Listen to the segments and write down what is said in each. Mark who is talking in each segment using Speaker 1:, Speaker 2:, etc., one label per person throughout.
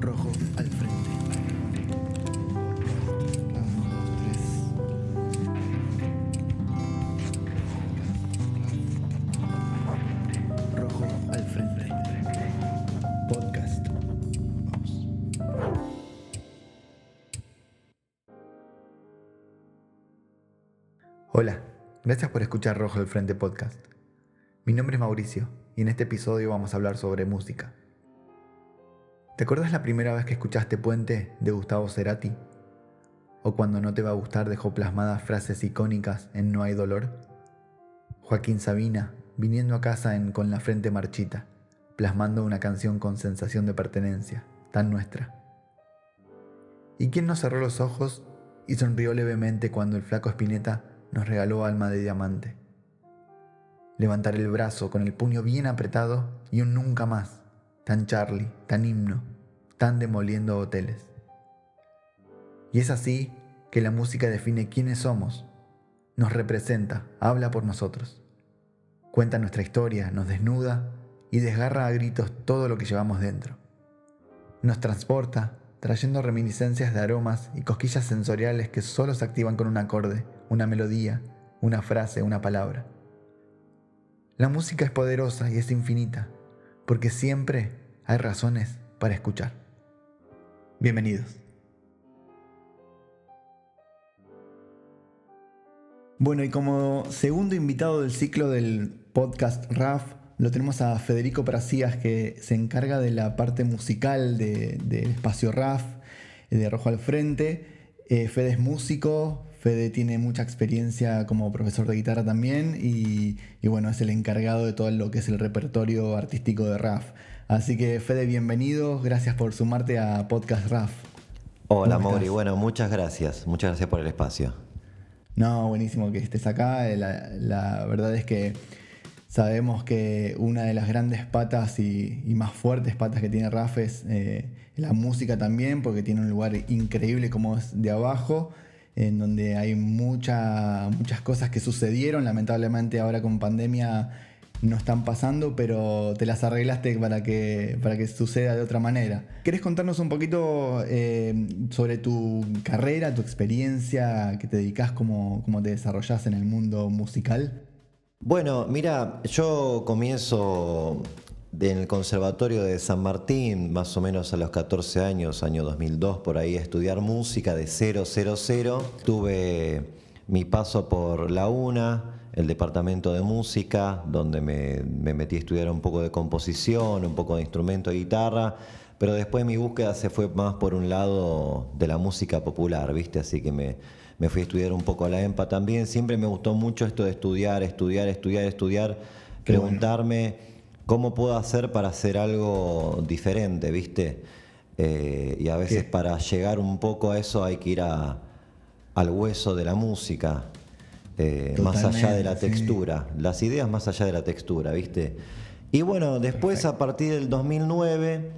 Speaker 1: Rojo al frente. Rojo al frente. Podcast. Vamos. Hola, gracias por escuchar Rojo al Frente Podcast. Mi nombre es Mauricio y en este episodio vamos a hablar sobre música. ¿Te acuerdas la primera vez que escuchaste Puente de Gustavo Cerati? ¿O cuando no te va a gustar dejó plasmadas frases icónicas en No hay dolor? Joaquín Sabina, viniendo a casa en Con la frente marchita, plasmando una canción con sensación de pertenencia, tan nuestra. ¿Y quién nos cerró los ojos y sonrió levemente cuando el flaco Espineta nos regaló alma de diamante? Levantar el brazo con el puño bien apretado y un nunca más, tan Charlie, tan himno, tan demoliendo hoteles. Y es así que la música define quiénes somos, nos representa, habla por nosotros. Cuenta nuestra historia, nos desnuda y desgarra a gritos todo lo que llevamos dentro. Nos transporta, trayendo reminiscencias de aromas y cosquillas sensoriales que solo se activan con un acorde, una melodía, una frase, una palabra. La música es poderosa y es infinita, porque siempre hay razones para escuchar. Bienvenidos. Bueno, y como segundo invitado del ciclo del podcast RAF, lo tenemos a Federico Prasías, que se encarga de la parte musical del de, espacio RAF, de Rojo al Frente. Eh, Fede es músico, Fede tiene mucha experiencia como profesor de guitarra también y, y, bueno, es el encargado de todo lo que es el repertorio artístico de RAF. Así que Fede, bienvenido, gracias por sumarte a Podcast RAF.
Speaker 2: Hola Mauri, bueno, muchas gracias, muchas gracias por el espacio.
Speaker 1: No, buenísimo que estés acá. La, la, verdad es que sabemos que una de las grandes patas y, y más fuertes patas que tiene Raf es eh, la música también, porque tiene un lugar increíble como es de abajo, en donde hay mucha, muchas cosas que sucedieron. Lamentablemente ahora con pandemia no están pasando, pero te las arreglaste para que, para que suceda de otra manera. ¿Querés contarnos un poquito eh, sobre tu carrera, tu experiencia, que te dedicas, cómo, cómo te desarrollás en el mundo musical?
Speaker 2: Bueno, mira, yo comienzo en el Conservatorio de San Martín, más o menos a los 14 años, año 2002, por ahí, a estudiar música de 000. Tuve mi paso por la UNA, el departamento de música, donde me, me, metí a estudiar un poco de composición, un poco de instrumento de guitarra, pero después mi búsqueda se fue más por un lado de la música popular, ¿viste? Así que me, me fui a estudiar un poco a la EMPA también. Siempre me gustó mucho esto de estudiar, estudiar, estudiar, estudiar, Qué preguntarme bueno. cómo puedo hacer para hacer algo diferente, ¿viste? Eh, y a veces ¿Qué? para llegar un poco a eso hay que ir a, al hueso de la música. Eh, más allá de la textura, sí. las ideas más allá de la textura, ¿viste? Y bueno, después Perfecto. a partir del 2009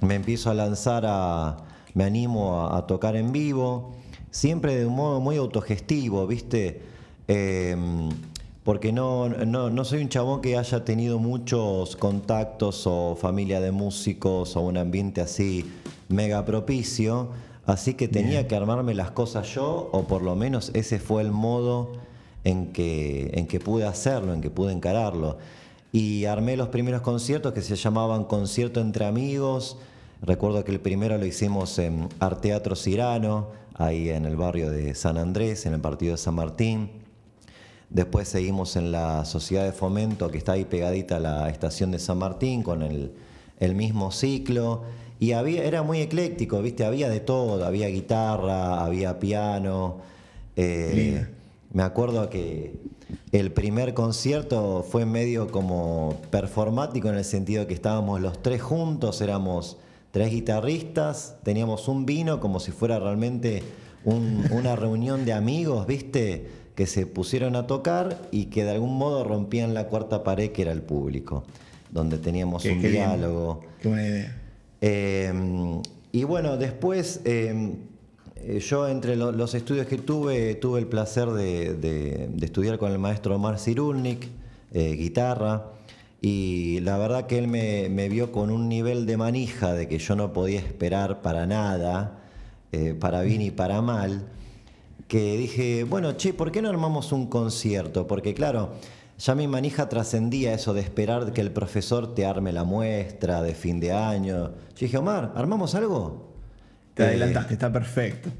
Speaker 2: me empiezo a lanzar a, me animo a, a tocar en vivo, siempre de un modo muy autogestivo, ¿viste? Eh, porque no, no, no, soy un chabón que haya tenido muchos contactos o familia de músicos o un ambiente así mega propicio, así que tenía Bien. que armarme las cosas yo, o por lo menos ese fue el modo en que, en que pude hacerlo, en que pude encararlo. Y armé los primeros conciertos que se llamaban Concierto entre Amigos. Recuerdo que el primero lo hicimos en Arteatro Cirano, ahí en el barrio de San Andrés, en el partido de San Martín. Después seguimos en la Sociedad de Fomento, que está ahí pegadita a la estación de San Martín, con el, el mismo ciclo. Y había, era muy ecléctico, ¿viste? Había de todo, había guitarra, había piano. Eh, me acuerdo que el primer concierto fue medio como performático en el sentido que estábamos los tres juntos, éramos tres guitarristas, teníamos un vino como si fuera realmente un, una reunión de amigos, ¿viste? Que se pusieron a tocar y que de algún modo rompían la cuarta pared que era el público, donde teníamos qué, un qué diálogo.
Speaker 1: Bien. Qué buena idea.
Speaker 2: Eh, y bueno, después... Eh, yo entre lo, los estudios que tuve, tuve el placer de, estudiar con el maestro Omar Cirulnik, eh, guitarra, y la verdad que él me, vio con un nivel de manija de que yo no podía esperar para nada, eh, para bien y para mal, que dije, bueno, che, ¿por qué no armamos un concierto? Porque claro, ya mi manija trascendía eso de esperar que el profesor te arme la muestra de fin de año. Yo dije, Omar, ¿armamos algo?
Speaker 1: Te adelantaste, está perfecto.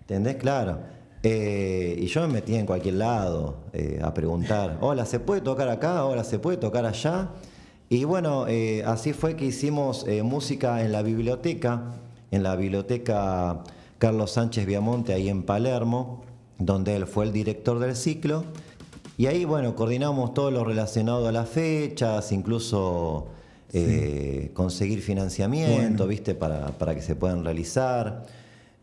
Speaker 2: ¿Entendés? Claro. Eh, y yo me metí en cualquier lado eh, a preguntar, hola, ¿se puede tocar acá? Hola, ¿se puede tocar allá? Y bueno, eh, así fue que hicimos música en la biblioteca, en la biblioteca Carlos Sánchez Viamonte, ahí en Palermo, donde él fue el director del ciclo. Y ahí, bueno, coordinamos todo lo relacionado a las fechas, incluso conseguir financiamiento, ¿viste? Para, para que se puedan realizar.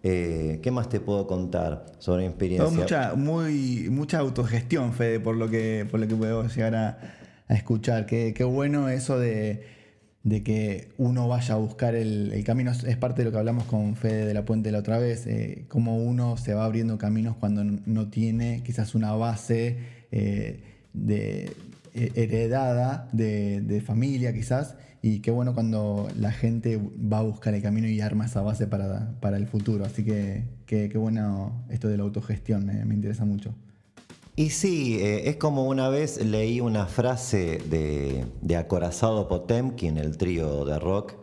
Speaker 2: Eh, ¿Qué más te puedo contar sobre mi experiencia?
Speaker 1: mucha, muy, mucha autogestión, Fede, por lo que, por lo que puedo llegar a, escuchar. Qué, bueno eso de, que uno vaya a buscar el, camino. Es parte de lo que hablamos con Fede de la Puente la otra vez, eh, cómo uno se va abriendo caminos cuando no tiene quizás una base eh, de, heredada de, familia quizás y qué bueno cuando la gente va a buscar el camino y arma esa base para, el futuro. Así que qué bueno esto de la autogestión, me, interesa mucho.
Speaker 2: Y sí, eh, es como una vez leí una frase de, de Acorazado Potemkin, el trío de rock,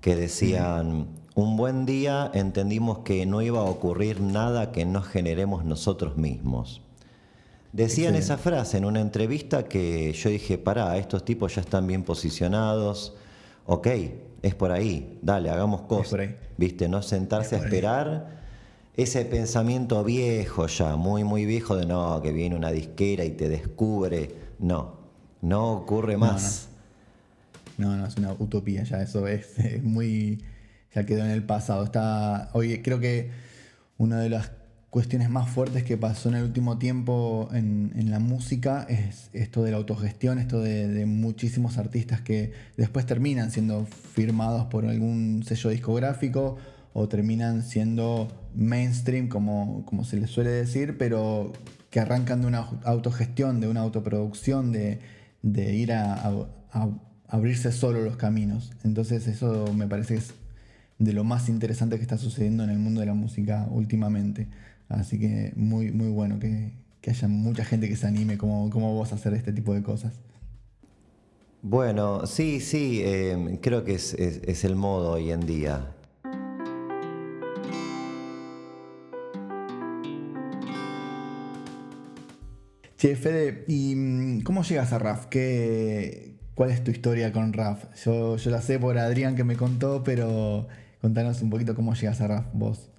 Speaker 2: que decían, un buen día entendimos que no iba a ocurrir nada que no generemos nosotros mismos. Decían esa frase en una entrevista que yo dije, pará, estos tipos ya están bien posicionados, ok, es por ahí, dale, hagamos cosas. ¿Viste? No sentarse a esperar ese pensamiento viejo ya, muy, muy viejo de no, que viene una disquera y te descubre. No, no ocurre más.
Speaker 1: No, no, es una utopía ya, eso es, es muy. ya quedó en el pasado. Está. Hoy creo que una de las cuestiones más fuertes que pasó en el último tiempo en, la música es esto de la autogestión, esto de, muchísimos artistas que después terminan siendo firmados por algún sello discográfico o terminan siendo mainstream, como, como se les suele decir, pero que arrancan de una autogestión, de una autoproducción, de, ir a, abrirse solo los caminos. Entonces eso me parece que es de lo más interesante que está sucediendo en el mundo de la música últimamente. Así que muy, muy bueno que, haya mucha gente que se anime como, como vos a hacer este tipo de cosas.
Speaker 2: Bueno, sí, sí, eh, creo que es, el modo hoy en día.
Speaker 1: Che, Fede, ¿y mm, cómo llegas a RAF? ¿Qué, ¿Cuál es tu historia con RAF? Yo, yo la sé por Adrián que me contó, pero contanos un poquito cómo llegas a RAF vos.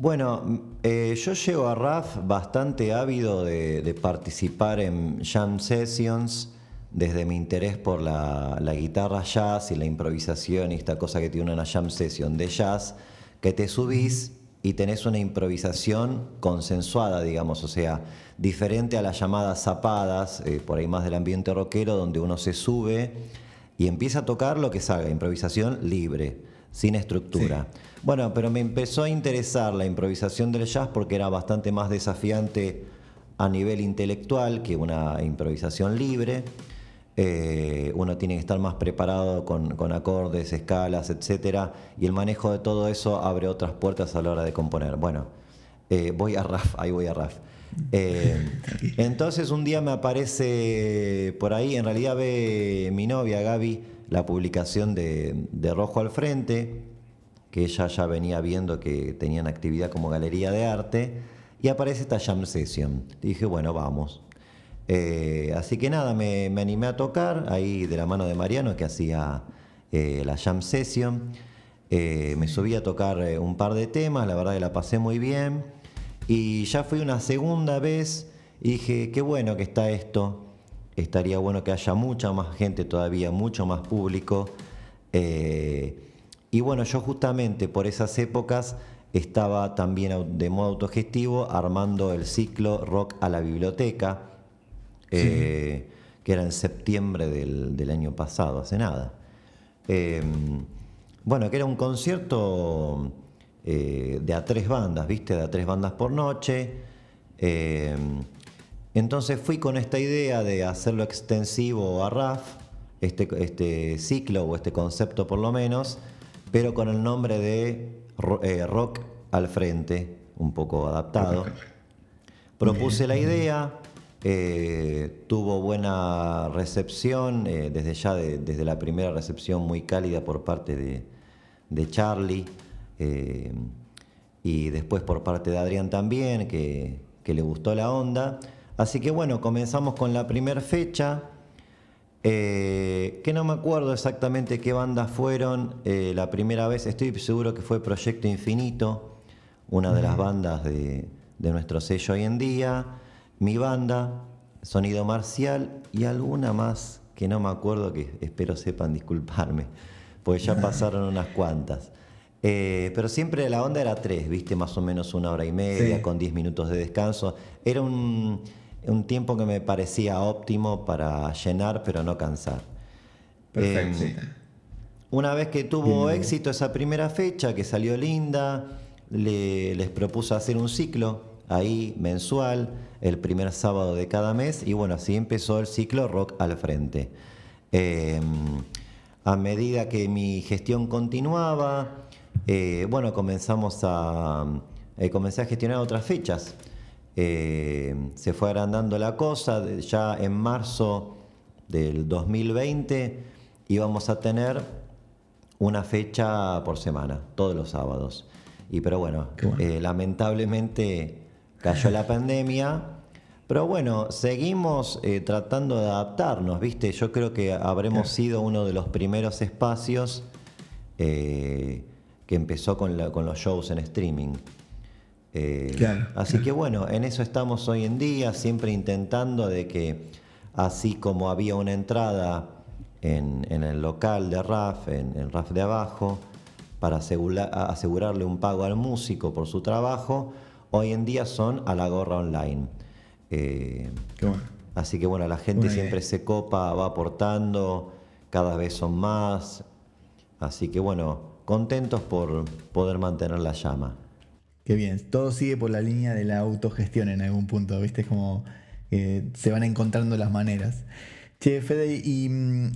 Speaker 2: Bueno, eh, yo llego a RAF bastante ávido de, participar en jam sessions desde mi interés por la, guitarra jazz y la improvisación y esta cosa que tiene una jam session de jazz, que te subís y tenés una improvisación consensuada, digamos, o sea, diferente a las llamadas zapadas, eh, por ahí más del ambiente rockero, donde uno se sube y empieza a tocar lo que salga, improvisación libre, sin estructura. Bueno, pero me empezó a interesar la improvisación del jazz porque era bastante más desafiante a nivel intelectual que una improvisación libre. Eh, uno tiene que estar más preparado con, acordes, escalas, etc. Y el manejo de todo eso abre otras puertas a la hora de componer. Bueno, eh, voy a RAF, ahí voy a RAF. Eh, entonces un día me aparece por ahí, en realidad ve mi novia Gaby la publicación de, de Rojo al Frente, que ella ya venía viendo que tenían actividad como galería de arte, y aparece esta jam session. dije, bueno, vamos. Eh, así que nada, me, animé a tocar ahí de la mano de Mariano, que hacía eh, la jam session. Eh, me subí a tocar un par de temas, la verdad que la pasé muy bien. Y ya fui una segunda vez y dije, qué bueno que está esto. Estaría bueno que haya mucha más gente todavía, mucho más público. Y bueno, yo justamente por esas épocas estaba también de modo autogestivo armando el ciclo Rock a la Biblioteca, eh, que era en septiembre del, año pasado, hace nada. Em, bueno, que era un concierto eh, de a tres bandas, ¿viste? De a tres bandas por noche. Entonces fui con esta idea de hacerlo extensivo a RAF, este, este ciclo o este concepto por lo menos, pero con el nombre de eh, Rock al Frente, un poco adaptado. Propuse la idea, eh, tuvo buena recepción, eh, desde ya, desde la primera recepción muy cálida por parte de, de Charlie y después por parte de Adrián también, que, que le gustó la onda. Así que bueno, comenzamos con la primera fecha, eh, que no me acuerdo exactamente qué bandas fueron eh, la primera vez, estoy seguro que fue Proyecto Infinito, una de las bandas de, nuestro sello hoy en día, mi banda, Sonido Marcial y alguna más que no me acuerdo, que espero sepan disculparme, pues ya pasaron unas cuantas. Eh, pero siempre la onda era tres, viste, más o menos una hora y media, con diez minutos de descanso. Era un, un tiempo que me parecía óptimo para llenar pero no cansar.
Speaker 1: Perfecto. Em,
Speaker 2: una vez que tuvo éxito esa primera fecha, que salió linda, les propuso hacer un ciclo ahí mensual, el primer sábado de cada mes, y bueno, así empezó el ciclo Rock al Frente. Em, a medida que mi gestión continuaba, eh, bueno, comenzamos a, eh, comencé a gestionar otras fechas. Eh, se fue agrandando la cosa, ya en marzo del 2020 íbamos a tener una fecha por semana, todos los sábados. Y pero bueno, eh, lamentablemente cayó la pandemia, pero bueno, seguimos eh, tratando de adaptarnos, ¿viste? Yo creo que habremos sido uno de los primeros espacios que empezó con los shows en streaming. Eh, así que bueno, en eso estamos hoy en día, siempre intentando de que así como había una entrada en, el local de RAF, en el RAF de abajo, para asegurarle un pago al músico por su trabajo, hoy en día son a la gorra online. Eh, así que bueno, la gente siempre se copa, va aportando, cada vez son más. Así que bueno, contentos por poder mantener la llama.
Speaker 1: Qué bien, todo sigue por la línea de la autogestión en algún punto, ¿viste? Como se van encontrando las maneras. Che, Fede, y mm,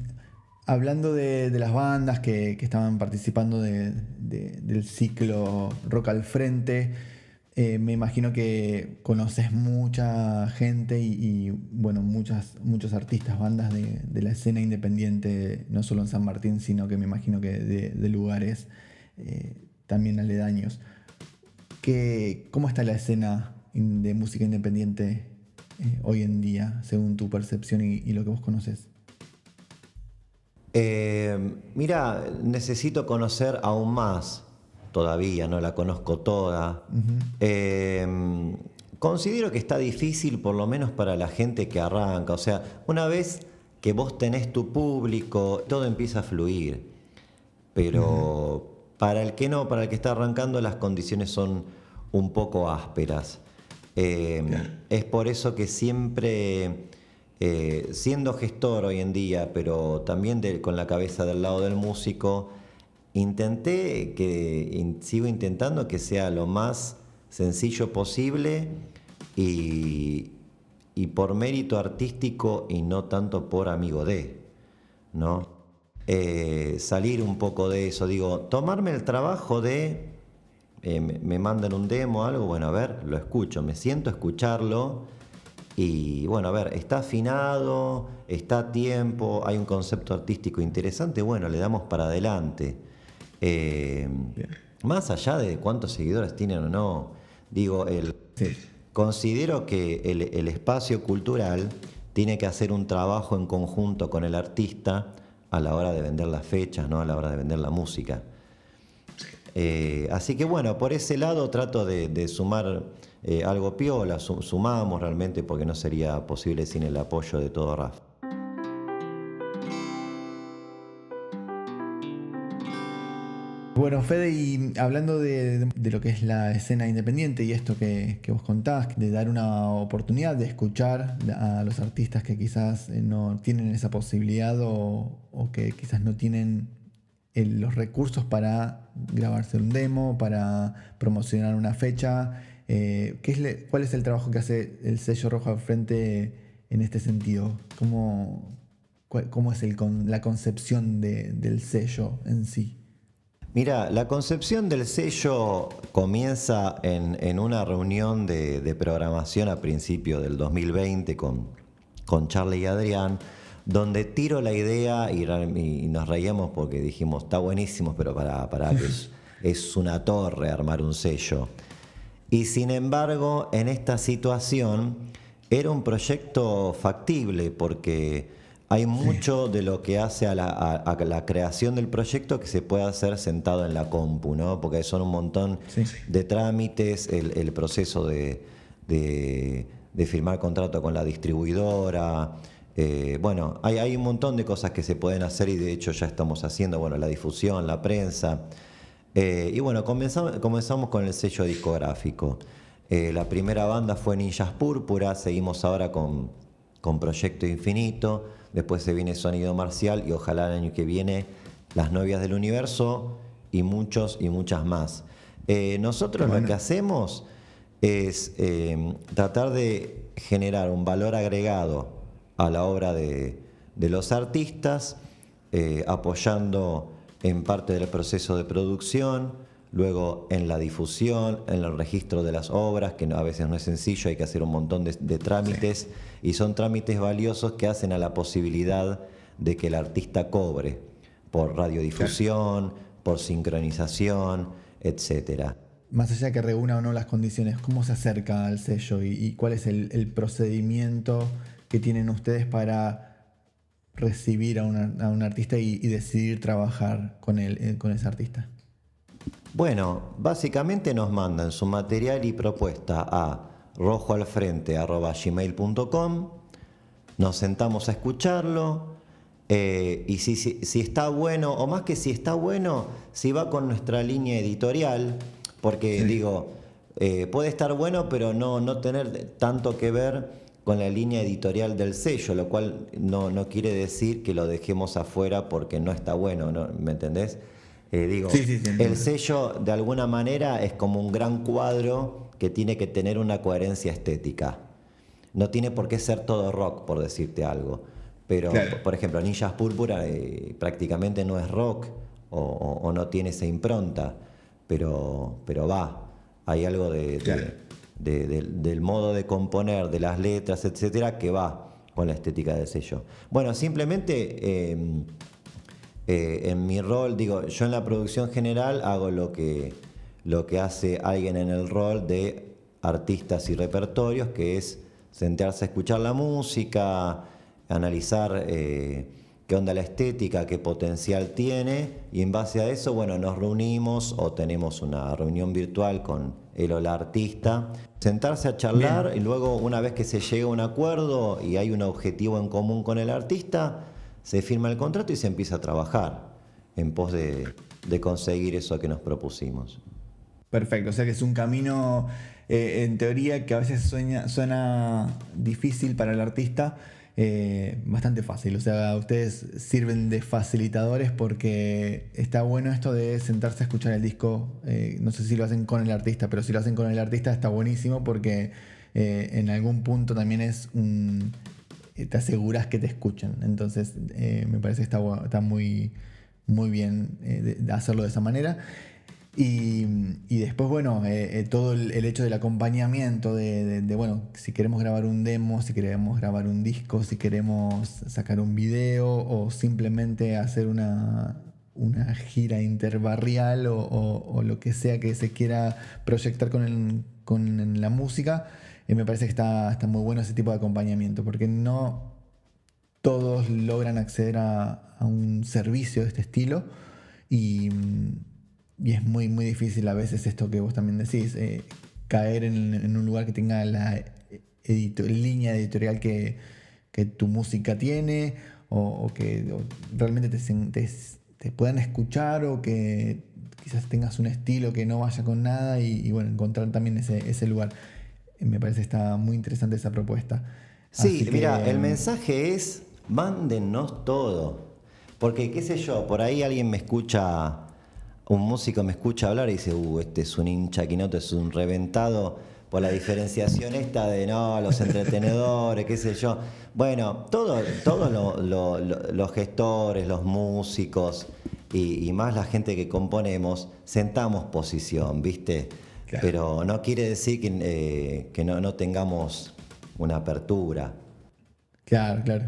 Speaker 1: hablando de, las bandas que, estaban participando del ciclo Rock al Frente, eh, me imagino que conoces mucha gente y, bueno, muchas, muchos artistas, bandas de, la escena independiente, no solo en San Martín, sino que me imagino que de, lugares eh, también aledaños. ¿Cómo está la escena de música independiente eh, hoy en día, según tu percepción y, lo que vos conoces?
Speaker 2: Eh, mira, necesito conocer aún más todavía, no la conozco toda. Eh, considero que está difícil, por lo menos para la gente que arranca. O sea, una vez que vos tenés tu público, todo empieza a fluir. Pero para el que no, para el que está arrancando, las condiciones son un poco ásperas. Eh, es por eso que siempre, eh, siendo gestor hoy en día, pero también con la cabeza del lado del músico, intenté que sigo intentando que sea lo más sencillo posible y, por mérito artístico y no tanto por amigo de, ¿no? Eh, salir un poco de eso, digo, tomarme el trabajo de eh, me, mandan un demo, algo, bueno, a ver, lo escucho, me siento a escucharlo y bueno, a ver, está afinado, está a tiempo, hay un concepto artístico interesante, bueno, le damos para adelante. Eh, más allá de cuántos seguidores tienen o no, digo, el, considero que el, espacio cultural tiene que hacer un trabajo en conjunto con el artista a la hora de vender las fechas, ¿no? a la hora de vender la música. Eh, así que bueno, por ese lado trato de, sumar eh, algo piola, sumamos realmente porque no sería posible sin el apoyo de todo RAF.
Speaker 1: Bueno, Fede, y hablando de, lo que es la escena independiente y esto que, vos contás, de dar una oportunidad de escuchar a los artistas que quizás eh, no tienen esa posibilidad o, que quizás no tienen los recursos para grabarse un demo, para promocionar una fecha. Eh, ¿qué es ¿Cuál es el trabajo que hace el sello Rojo al Frente en este sentido? ¿Cómo, cómo es el, la concepción del sello en sí?
Speaker 2: Mira, la concepción del sello comienza en, una reunión de, programación a principios del 2020 con, con Charlie y Adrián, donde tiro la idea y, nos reíamos porque dijimos, está buenísimo, pero para, para que es, una torre armar un sello. Y sin embargo, en esta situación era un proyecto factible porque hay mucho de lo que hace a la, creación del proyecto que se puede hacer sentado en la compu, ¿no? Porque son un montón de trámites, el, proceso de, firmar contrato con la distribuidora. Eh, bueno, hay, un montón de cosas que se pueden hacer y de hecho ya estamos haciendo, bueno, la difusión, la prensa. Eh, y bueno, comenzamos, comenzamos con el sello discográfico. Eh, la primera banda fue Ninjas Púrpura, seguimos ahora con, con Proyecto Infinito después se viene Sonido Marcial y ojalá el año que viene Las Novias del Universo y muchos y muchas más. Eh, nosotros lo que hacemos es eh, tratar de generar un valor agregado a la obra de, los artistas, eh, apoyando en parte del proceso de producción, luego en la difusión, en el registro de las obras, que a veces no es sencillo, hay que hacer un montón de, trámites, y son trámites valiosos que hacen a la posibilidad de que el artista cobre por radiodifusión, por sincronización, etcétera.
Speaker 1: Más allá de que reúna o no las condiciones, ¿cómo se acerca al sello y, cuál es el, procedimiento que tienen ustedes para recibir a, un artista y, decidir trabajar con, él, eh, con ese artista?
Speaker 2: Bueno, básicamente nos mandan su material y propuesta a rojoalfrente.gmail.com, nos sentamos a escucharlo eh, y si, si, está bueno, o más que si está bueno, si va con nuestra línea editorial, porque digo, eh, puede estar bueno, pero no, no tener tanto que ver con la línea editorial del sello, lo cual no, no quiere decir que lo dejemos afuera porque no está bueno, ¿no? ¿me entendés? Eh, digo, el sello de alguna manera es como un gran cuadro que tiene que tener una coherencia estética. No tiene por qué ser todo rock, por decirte algo. Pero, por ejemplo, Ninjas Púrpura eh, prácticamente no es rock o, no tiene esa impronta, pero, pero va. Hay algo de, del modo de componer, de las letras, etcétera, que va con la estética del sello. Bueno, simplemente. Eh, eh, en mi rol, digo, yo en la producción general hago lo que, lo que hace alguien en el rol de artistas y repertorios, que es sentarse a escuchar la música, analizar eh, qué onda la estética, qué potencial tiene, y en base a eso, bueno, nos reunimos o tenemos una reunión virtual con el o la artista, sentarse a charlar y luego una vez que se llega a un acuerdo y hay un objetivo en común con el artista, se firma el contrato y se empieza a trabajar en pos de, conseguir eso que nos propusimos.
Speaker 1: Perfecto, o sea que es un camino eh, en teoría que a veces suena difícil para el artista, eh, bastante fácil. O sea, ustedes sirven de facilitadores porque está bueno esto de sentarse a escuchar el disco. Eh, no sé si lo hacen con el artista, pero si lo hacen con el artista está buenísimo porque en algún punto también es un te aseguras que te escuchen. Entonces, eh, me parece que está, muy, muy bien eh, hacerlo de esa manera. Y, después, bueno, todo el, hecho del acompañamiento, de, bueno, si queremos grabar un demo, si queremos grabar un disco, si queremos sacar un video o simplemente hacer una, una gira interbarrial o, lo que sea que se quiera proyectar con, con la música, y me parece que está, está muy bueno ese tipo de acompañamiento, porque no todos logran acceder a, un servicio de este estilo. Y, es muy, muy difícil a veces esto que vos también decís, eh, caer en, un lugar que tenga la línea editorial que, tu música tiene o, que realmente te, te, puedan escuchar o que quizás tengas un estilo que no vaya con nada y, bueno, encontrar también ese, ese lugar me parece que está muy interesante esa propuesta.
Speaker 2: Sí, mira, el mensaje es, mándennos todo. Porque, qué sé yo, por ahí alguien me escucha, un músico me escucha hablar y dice, uh, este es un hincha quinoto, es un reventado. por la diferenciación esta de no, los entretenedores, qué sé yo. Bueno, todos todo los gestores, los músicos y, más la gente que componemos, sentamos posición, ¿viste? Pero no quiere decir que, eh, no, tengamos una apertura.
Speaker 1: Claro, claro.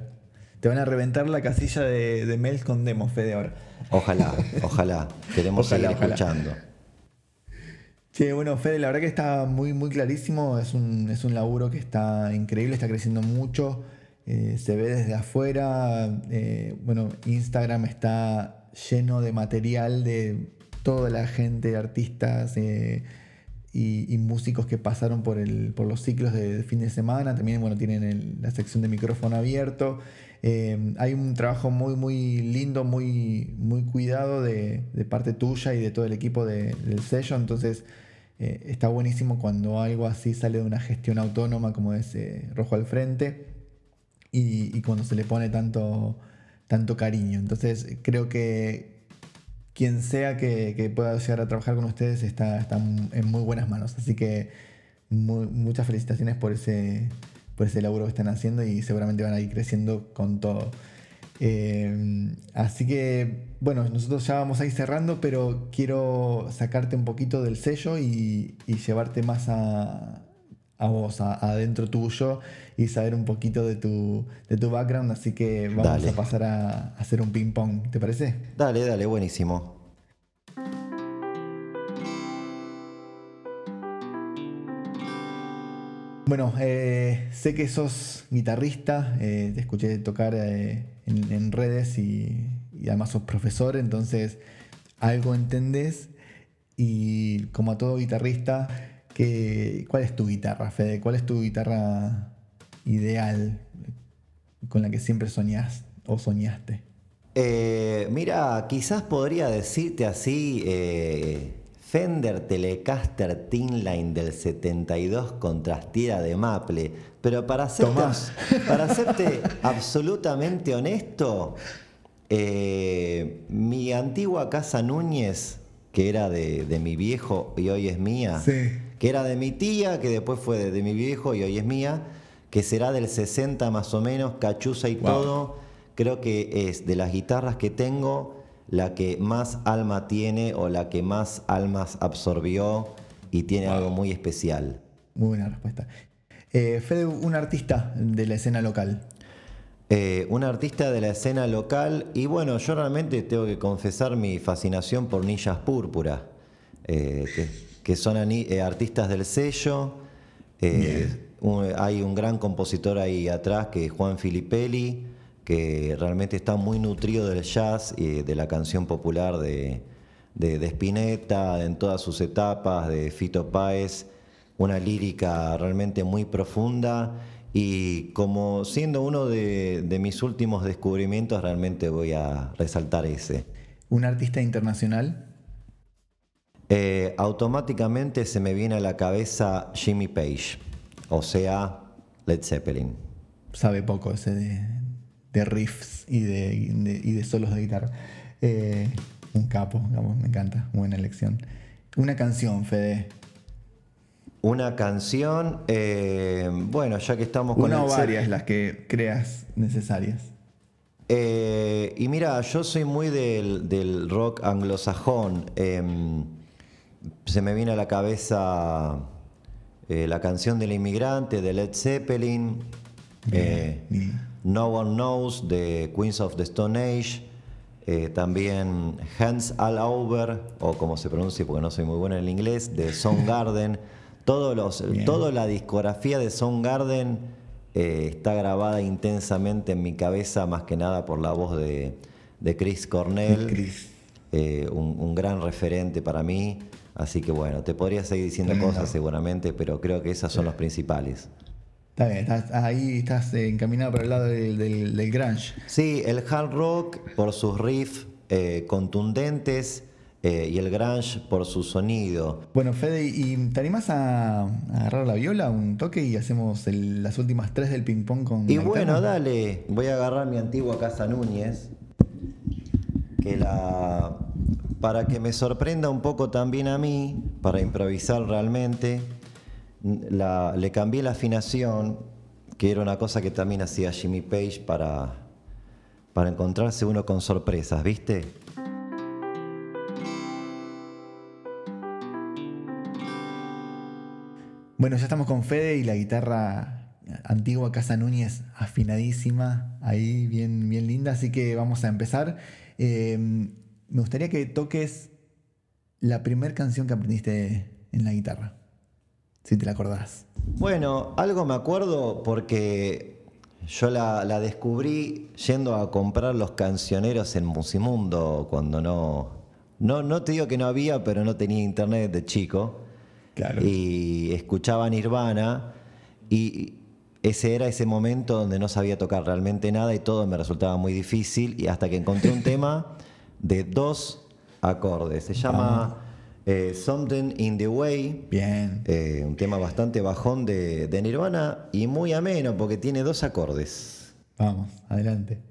Speaker 1: Te van a reventar la casilla de, de mails con demos, Fede, ahora.
Speaker 2: Ojalá, ojalá. Queremos seguir escuchando.
Speaker 1: Sí, bueno, Fede, la verdad que está muy, muy clarísimo. Es un, es un laburo que está increíble, está creciendo mucho. Eh, se ve desde afuera. Eh, bueno, Instagram está lleno de material de toda la gente, artistas eh, y, músicos que pasaron por, el, por los ciclos de, fin de semana. También, bueno, tienen la sección de micrófono abierto. hay un trabajo muy, muy lindo, muy, muy cuidado de, parte tuya y de todo el equipo del sello. Entonces, eh, está buenísimo cuando algo así sale de una gestión autónoma como es eh, Rojo al Frente y, cuando se le pone tanto, tanto cariño. Entonces creo que quien sea que, pueda llegar a trabajar con ustedes está, está en muy buenas manos. Así que muchas felicitaciones por ese, por ese laburo que están haciendo y seguramente van a ir creciendo con todo. Eh, así que, bueno, nosotros ya vamos a ir cerrando, pero quiero sacarte un poquito del sello y, llevarte más a, vos, adentro tuyo y saber un poquito de tu, de tu background. Así que vamos a pasar a, hacer un ping-pong, ¿te parece?
Speaker 2: Dale, dale, buenísimo.
Speaker 1: Bueno, eh, sé que sos guitarrista, eh, te escuché tocar eh, en, redes y, además sos profesor, entonces algo entendés y como a todo guitarrista, ¿cuál es tu guitarra, Fede? ¿Cuál es tu guitarra ideal con la que siempre soñás o soñaste?
Speaker 2: Eh, mira, quizás podría decirte así, eh, Fender Telecaster Line del 72 contrastida de Maple. Pero para serte, para serte absolutamente honesto, eh, mi antigua casa Núñez, que era de, mi viejo y hoy es mía, que era de mi tía, que después fue de, mi viejo y hoy es mía, que será del 60 más o menos, cachuza y todo, creo que es de las guitarras que tengo la que más alma tiene o la que más almas absorbió y tiene algo muy especial?
Speaker 1: Muy buena respuesta. Eh, Fede, un artista de la escena local.
Speaker 2: Eh, un artista de la escena local y bueno, yo realmente tengo que confesar mi fascinación por Nillas Púrpura, eh, que, son artistas del sello. hay un gran compositor ahí atrás que es Juan Filipelli que realmente está muy nutrido del jazz y de la canción popular de, de, Spinetta en todas sus etapas, de Fito Páez, una lírica realmente muy profunda y como siendo uno de, mis últimos descubrimientos realmente voy a resaltar ese.
Speaker 1: ¿Un artista internacional?
Speaker 2: Eh, automáticamente se me viene a la cabeza Jimmy Page, o sea, Led Zeppelin.
Speaker 1: Sabe poco ese de, de riffs y de, y de, solos de guitarra. Eh, un capo, me encanta, buena elección. Una canción, Fede.
Speaker 2: Una canción, eh, bueno, ya que estamos con...
Speaker 1: Una o varias las que creas necesarias.
Speaker 2: Y mira, yo soy muy del, rock anglosajón. Se me viene a la cabeza la canción del inmigrante de Led Zeppelin. No One Knows de Queens of the Stone Age, eh, también Hands All Over, o como se pronuncia porque no soy muy bueno en el inglés, de Soundgarden. Todos los, toda la discografía de Soundgarden eh, está grabada intensamente en mi cabeza, más que nada por la voz de, Chris Cornell, eh, un, gran referente para mí. Así que bueno, te podría seguir diciendo cosas seguramente, pero creo que esas son los principales.
Speaker 1: Está bien, ahí estás encaminado para el lado del, del, grunge.
Speaker 2: Sí, el hard rock por sus riffs eh, contundentes eh, y el grunge por su sonido.
Speaker 1: Bueno, Fede, ¿y te animas a, agarrar la viola un toque y hacemos las últimas tres del ping-pong con.
Speaker 2: Y bueno, dale, voy a agarrar mi antigua casa Núñez, que la. Para que me sorprenda un poco también a mí, para improvisar realmente le cambié la afinación, que era una cosa que también hacía Jimmy Page para, para encontrarse uno con sorpresas, ¿viste?
Speaker 1: Bueno, ya estamos con Fede y la guitarra antigua Casa Núñez afinadísima, ahí bien, bien linda, así que vamos a empezar. Eh, me gustaría que toques la primera canción que aprendiste en la guitarra, si te la acordás.
Speaker 2: Bueno, algo me acuerdo porque yo la, la descubrí yendo a comprar los cancioneros en Musimundo cuando no, no... No te digo que no había, pero no tenía internet de chico.
Speaker 1: Claro.
Speaker 2: Y escuchaba Nirvana y ese era ese momento donde no sabía tocar realmente nada y todo me resultaba muy difícil y hasta que encontré un tema de dos acordes. Se llama eh, Something in the Way.
Speaker 1: Bien.
Speaker 2: Eh, un tema bastante bajón de, de Nirvana y muy ameno porque tiene dos acordes.
Speaker 1: Vamos, adelante.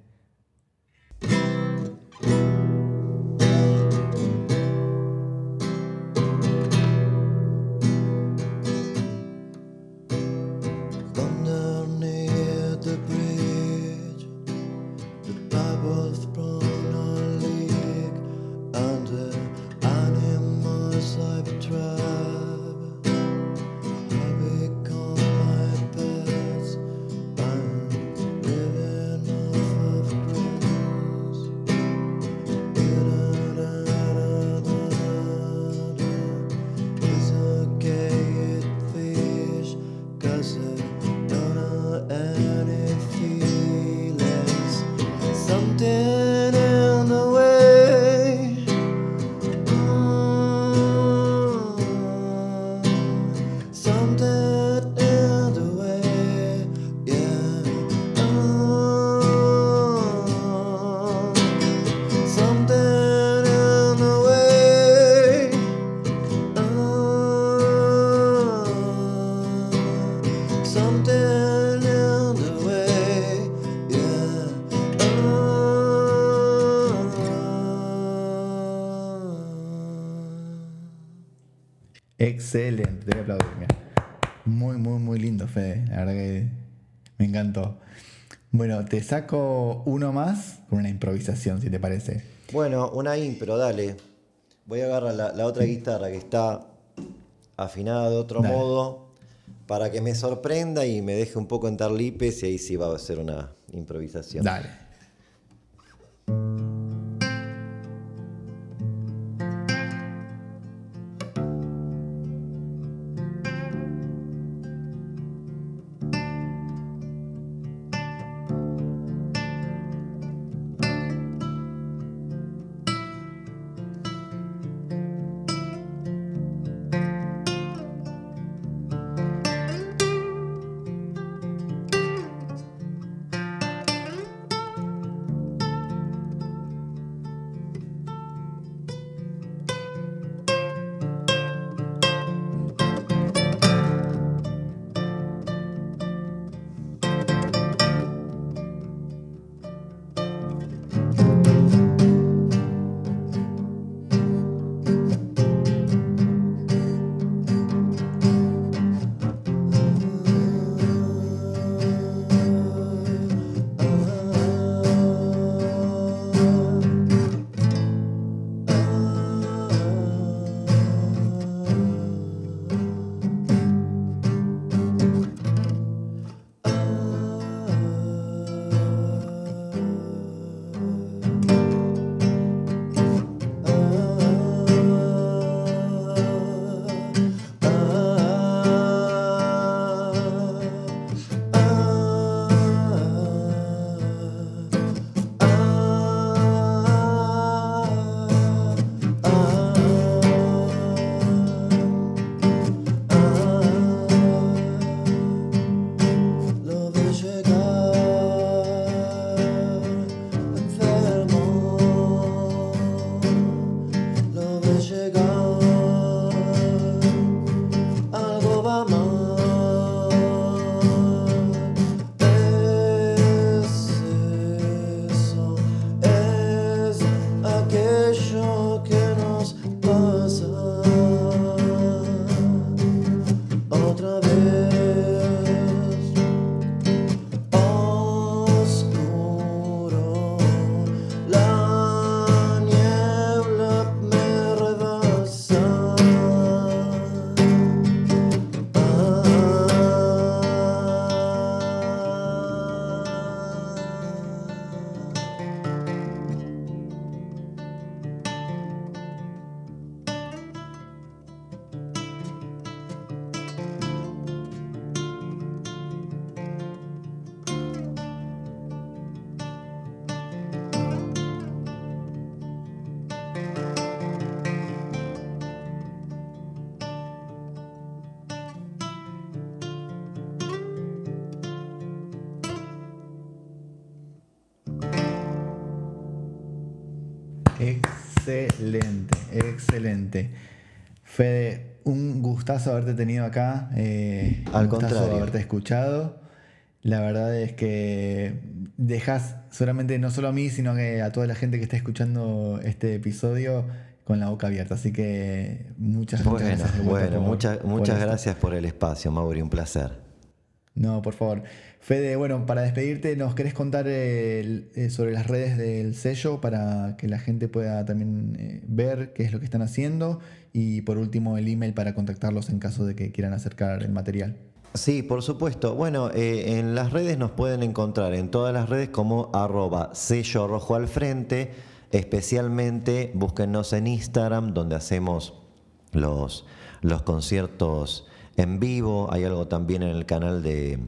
Speaker 1: Voy a aplaudir. mira. Muy, muy, muy lindo, Fede. La verdad que me encantó. Bueno, te saco uno más con una improvisación, si te parece.
Speaker 2: Bueno, una impro, dale. Voy a agarrar la, la otra guitarra que está afinada de otro
Speaker 1: Dale.
Speaker 2: modo para que me sorprenda y me deje un poco en tarlipes y ahí sí va a ser una improvisación.
Speaker 1: Dale. Excelente. Fede, un gustazo haberte tenido acá. Eh,
Speaker 2: Al
Speaker 1: un gustazo
Speaker 2: contrario.
Speaker 1: haberte escuchado. La verdad es que dejas solamente no solo a mí, sino que a toda la gente que está escuchando este episodio con la boca abierta. Así que muchas, gracias.
Speaker 2: bueno,
Speaker 1: por-
Speaker 2: muchas, muchas gracias por el espacio, Mauri, un placer.
Speaker 1: No, por favor. Fede, bueno, para despedirte, ¿nos querés contar el- eh, sobre las redes del sello para que la gente pueda también eh, ver qué es lo que están haciendo? Y por último, el email para contactarlos en caso de que quieran acercar el material.
Speaker 2: Sí, por supuesto. Bueno, eh, en las redes nos pueden encontrar en todas las redes como arroba sello rojo al frente. Especialmente búsquennos en Instagram donde hacemos los, los conciertos en vivo. Hay algo también en el canal de,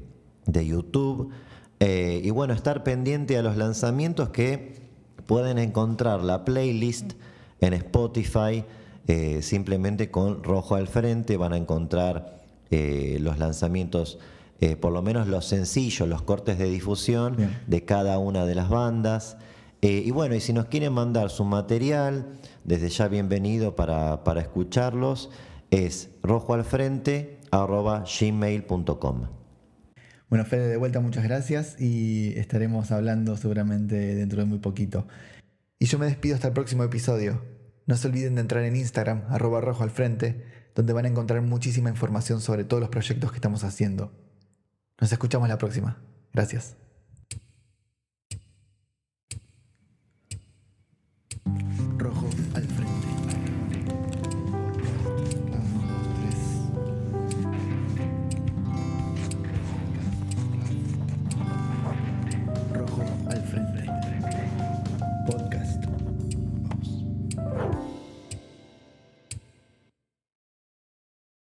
Speaker 2: de YouTube. Eh, y bueno, estar pendiente a los lanzamientos que pueden encontrar la playlist en Spotify. eh, simplemente con rojo al frente van a encontrar eh, los lanzamientos, por lo menos los sencillos, los cortes de difusión
Speaker 1: Bien.
Speaker 2: de cada una de las bandas. Y bueno, y si nos quieren mandar su material, desde ya bienvenido para, para escucharlos, es arroba gmail.com.
Speaker 1: Bueno, Fede, de vuelta, muchas gracias y estaremos hablando seguramente dentro de muy poquito. Y yo me despido hasta el próximo episodio. No se olviden de entrar en Instagram, arroba rojo al frente, donde van a encontrar muchísima información sobre todos los proyectos que estamos haciendo. Nos escuchamos la próxima. Gracias. Rojo